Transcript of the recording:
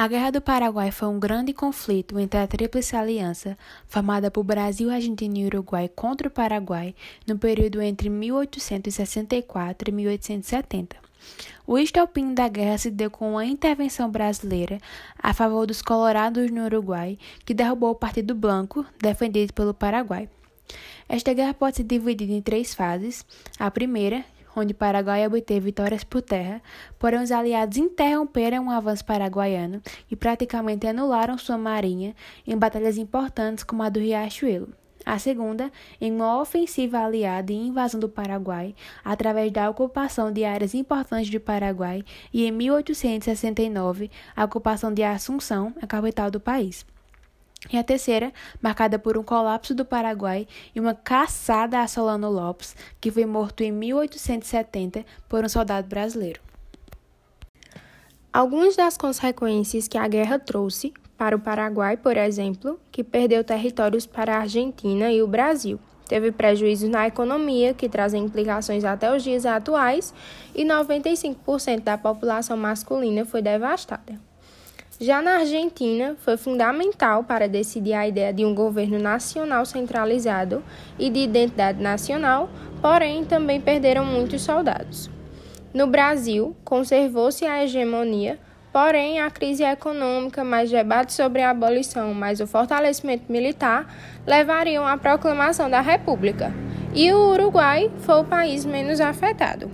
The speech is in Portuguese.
A Guerra do Paraguai foi um grande conflito entre a Tríplice Aliança, formada por Brasil, Argentina e Uruguai contra o Paraguai, no período entre 1864 e 1870. O estopim da guerra se deu com uma intervenção brasileira a favor dos colorados no Uruguai, que derrubou o Partido Blanco, defendido pelo Paraguai. Esta guerra pode ser dividida em três fases. A primeira, onde Paraguai obteve vitórias por terra, porém os aliados interromperam o avanço paraguaiano e praticamente anularam sua marinha em batalhas importantes como a do Riachuelo. A segunda, em uma ofensiva aliada e invasão do Paraguai, através da ocupação de áreas importantes do Paraguai, e em 1869, a ocupação de Assunção, a capital do país. E a terceira, marcada por um colapso do Paraguai e uma caçada a Solano Lopes, que foi morto em 1870 por um soldado brasileiro. Algumas das consequências que a guerra trouxe para o Paraguai, por exemplo, que perdeu territórios para a Argentina e o Brasil. Teve prejuízos na economia, que trazem implicações até os dias atuais, e 95% da população masculina foi devastada. Já na Argentina, foi fundamental para decidir a ideia de um governo nacional centralizado e de identidade nacional, porém também perderam muitos soldados. No Brasil, conservou-se a hegemonia, porém a crise econômica, mais debate sobre a abolição, mais o fortalecimento militar levariam à proclamação da República. E o Uruguai foi o país menos afetado.